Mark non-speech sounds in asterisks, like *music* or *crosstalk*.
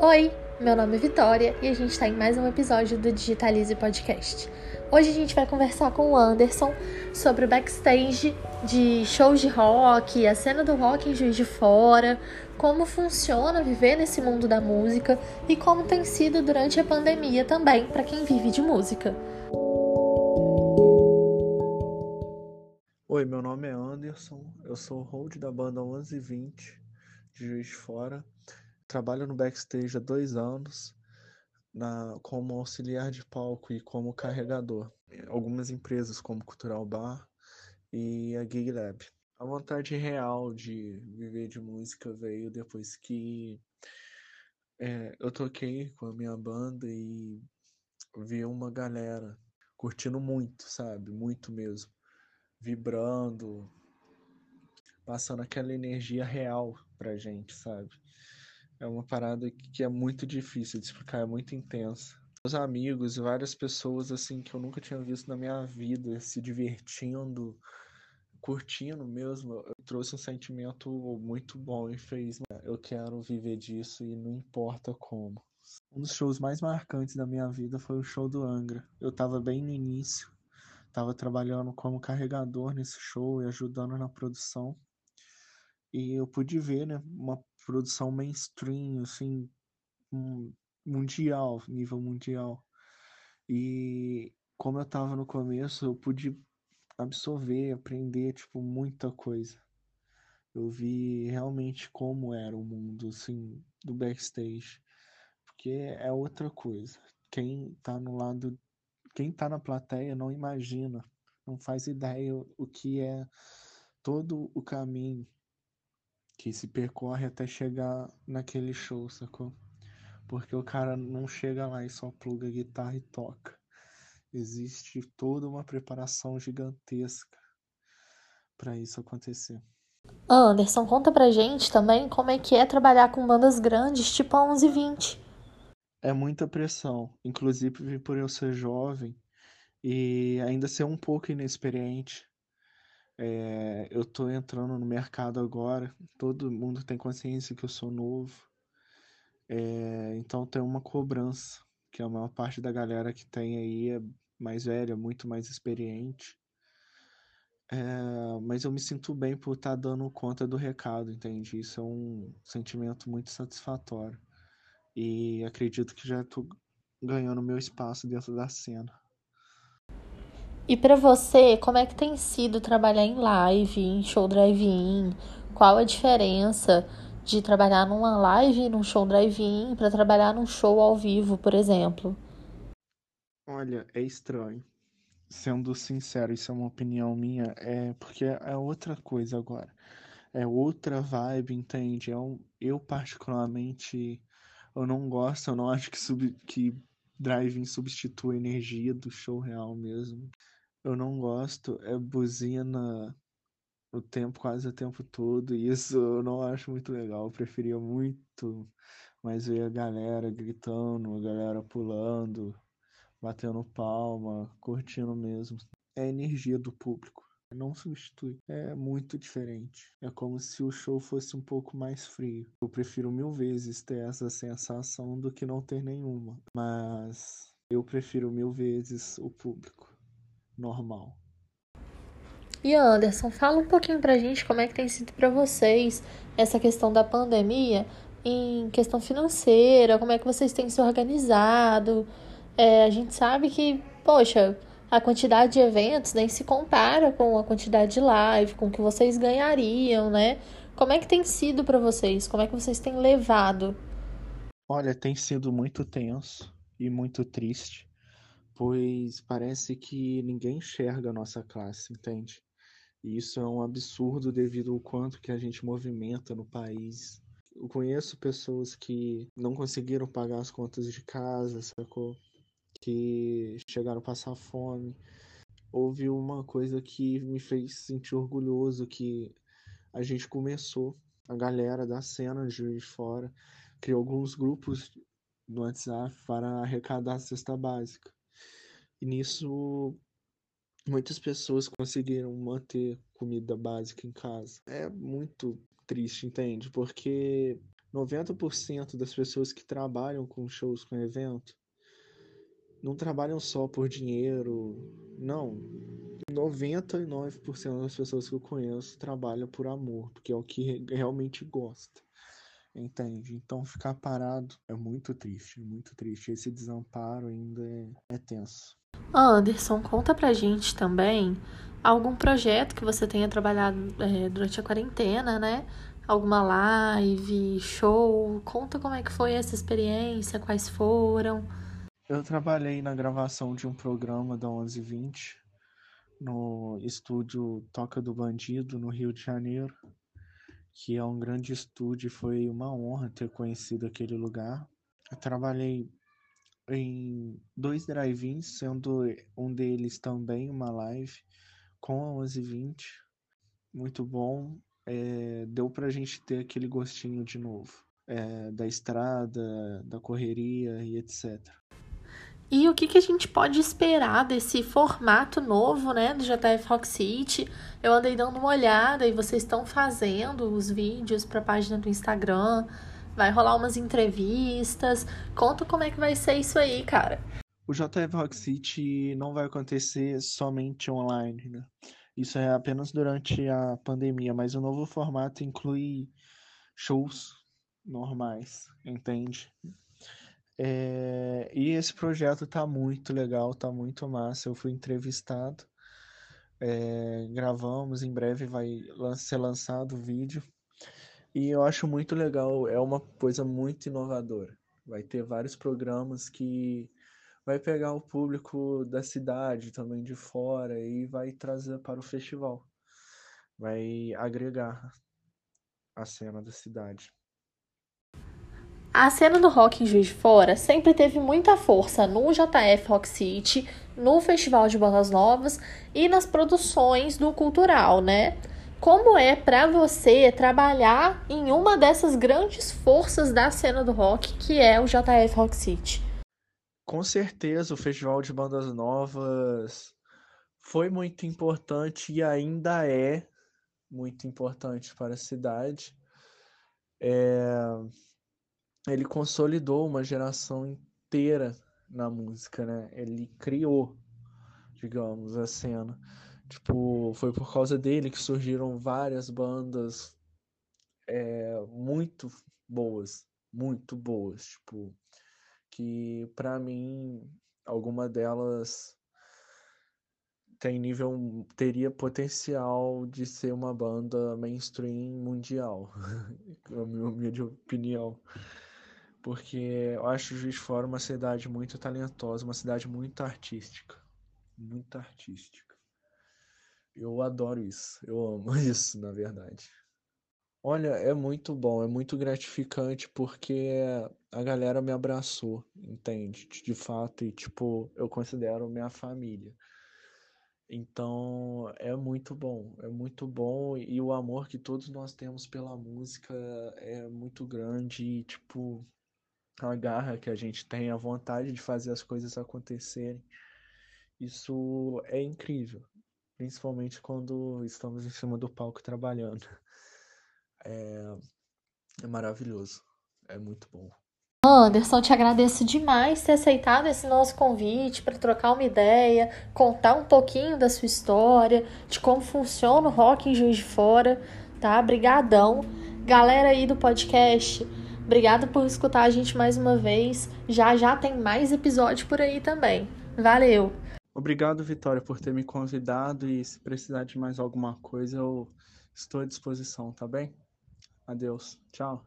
Oi, meu nome é Vitória e a gente está em mais um episódio do Digitalize Podcast. Hoje a gente vai conversar com o Anderson sobre o backstage de shows de rock, a cena do rock em Juiz de Fora, como funciona viver nesse mundo da música e como tem sido durante a pandemia também para quem vive de música. Oi, meu nome é Anderson, eu sou o hold da banda 1120 de Juiz de Fora Trabalho no backstage há dois anos na, como auxiliar de palco e como carregador. Algumas empresas como Cultural Bar e a Gig Lab. A vontade real de viver de música veio depois que é, eu toquei com a minha banda e vi uma galera curtindo muito, sabe? Muito mesmo. Vibrando, passando aquela energia real pra gente, sabe? É uma parada que é muito difícil de explicar, é muito intensa. Meus amigos várias pessoas assim que eu nunca tinha visto na minha vida se divertindo, curtindo mesmo, trouxe um sentimento muito bom e fez, né? eu quero viver disso e não importa como. Um dos shows mais marcantes da minha vida foi o show do Angra. Eu tava bem no início, tava trabalhando como carregador nesse show e ajudando na produção. E eu pude ver, né, uma produção mainstream, assim, mundial, nível mundial. E como eu tava no começo, eu pude absorver, aprender, tipo, muita coisa. Eu vi realmente como era o mundo, assim, do backstage. Porque é outra coisa. Quem tá no lado, quem tá na plateia não imagina, não faz ideia o que é todo o caminho que se percorre até chegar naquele show, sacou? Porque o cara não chega lá e só pluga a guitarra e toca. Existe toda uma preparação gigantesca para isso acontecer. Anderson, conta pra gente também como é que é trabalhar com bandas grandes, tipo a 1120. É muita pressão, inclusive por eu ser jovem e ainda ser um pouco inexperiente. É, eu tô entrando no mercado agora, todo mundo tem consciência que eu sou novo, é, então tem uma cobrança, que a maior parte da galera que tem aí é mais velha, muito mais experiente. É, mas eu me sinto bem por estar tá dando conta do recado, entende? Isso é um sentimento muito satisfatório. E acredito que já estou ganhando meu espaço dentro da cena. E para você, como é que tem sido trabalhar em live, em show drive-in? Qual a diferença de trabalhar numa live num show drive-in para trabalhar num show ao vivo, por exemplo? Olha, é estranho. Sendo sincero, isso é uma opinião minha, é porque é outra coisa agora. É outra vibe, entende? Um, eu particularmente eu não gosto, eu não acho que, sub, que drive-in substitui a energia do show real mesmo eu não gosto é buzina o tempo, quase o tempo todo, e isso eu não acho muito legal. Eu preferia muito mais ver a galera gritando, a galera pulando, batendo palma, curtindo mesmo. É a energia do público. Não substitui. É muito diferente. É como se o show fosse um pouco mais frio. Eu prefiro mil vezes ter essa sensação do que não ter nenhuma. Mas eu prefiro mil vezes o público normal. E Anderson, fala um pouquinho pra gente como é que tem sido para vocês essa questão da pandemia em questão financeira, como é que vocês têm se organizado. É, a gente sabe que, poxa, a quantidade de eventos nem se compara com a quantidade de live, com o que vocês ganhariam, né? Como é que tem sido para vocês? Como é que vocês têm levado? Olha, tem sido muito tenso e muito triste pois parece que ninguém enxerga a nossa classe, entende? E isso é um absurdo devido ao quanto que a gente movimenta no país. Eu conheço pessoas que não conseguiram pagar as contas de casa, sacou? Que chegaram a passar fome. Houve uma coisa que me fez sentir orgulhoso, que a gente começou, a galera da cena de Fora, criou alguns grupos no WhatsApp para arrecadar a cesta básica. E nisso muitas pessoas conseguiram manter comida básica em casa. É muito triste, entende? Porque 90% das pessoas que trabalham com shows, com evento, não trabalham só por dinheiro. Não. 99% das pessoas que eu conheço trabalham por amor, porque é o que realmente gosta. Entende? Então ficar parado é muito triste, muito triste. Esse desamparo ainda é, é tenso. Anderson, conta pra gente também algum projeto que você tenha trabalhado é, durante a quarentena, né? Alguma live, show? Conta como é que foi essa experiência, quais foram. Eu trabalhei na gravação de um programa da 1120 no estúdio Toca do Bandido, no Rio de Janeiro, que é um grande estúdio, foi uma honra ter conhecido aquele lugar. Eu trabalhei em dois drive-ins, sendo um deles também uma live com a 1120. Muito bom. É, deu pra gente ter aquele gostinho de novo. É, da estrada, da correria e etc. E o que, que a gente pode esperar desse formato novo, né, do JF Rock City? Eu andei dando uma olhada e vocês estão fazendo os vídeos para a página do Instagram. Vai rolar umas entrevistas. Conta como é que vai ser isso aí, cara. O JF Rock City não vai acontecer somente online, né? Isso é apenas durante a pandemia, mas o novo formato inclui shows normais, entende? É, e esse projeto tá muito legal, tá muito massa. Eu fui entrevistado, é, gravamos, em breve vai ser lançado o vídeo. E eu acho muito legal, é uma coisa muito inovadora. Vai ter vários programas que vai pegar o público da cidade, também de fora, e vai trazer para o festival. Vai agregar a cena da cidade. A cena do rock em Juiz de Fora sempre teve muita força no JF Rock City, no Festival de Bandas Novas e nas produções do cultural, né? Como é para você trabalhar em uma dessas grandes forças da cena do rock, que é o JF Rock City? Com certeza, o Festival de Bandas Novas foi muito importante e ainda é muito importante para a cidade. É ele consolidou uma geração inteira na música, né? Ele criou, digamos, a cena. Tipo, foi por causa dele que surgiram várias bandas é, muito boas, muito boas, tipo, que para mim alguma delas tem nível teria potencial de ser uma banda mainstream mundial, *laughs* na minha humilde opinião porque eu acho Juiz Fora uma cidade muito talentosa, uma cidade muito artística, muito artística. Eu adoro isso, eu amo *laughs* isso, na verdade. Olha, é muito bom, é muito gratificante porque a galera me abraçou, entende? De fato, e tipo, eu considero minha família. Então, é muito bom, é muito bom e o amor que todos nós temos pela música é muito grande e, tipo, a garra que a gente tem, a vontade de fazer as coisas acontecerem. Isso é incrível, principalmente quando estamos em cima do palco trabalhando. *laughs* É, é maravilhoso, é muito bom. Anderson, te agradeço demais ter aceitado esse nosso convite para trocar uma ideia, contar um pouquinho da sua história, de como funciona o rock em Juiz de Fora, tá? Brigadão. Galera aí do podcast, Obrigada por escutar a gente mais uma vez. Já já tem mais episódio por aí também. Valeu! Obrigado, Vitória, por ter me convidado e se precisar de mais alguma coisa, eu estou à disposição, tá bem? Adeus. Tchau.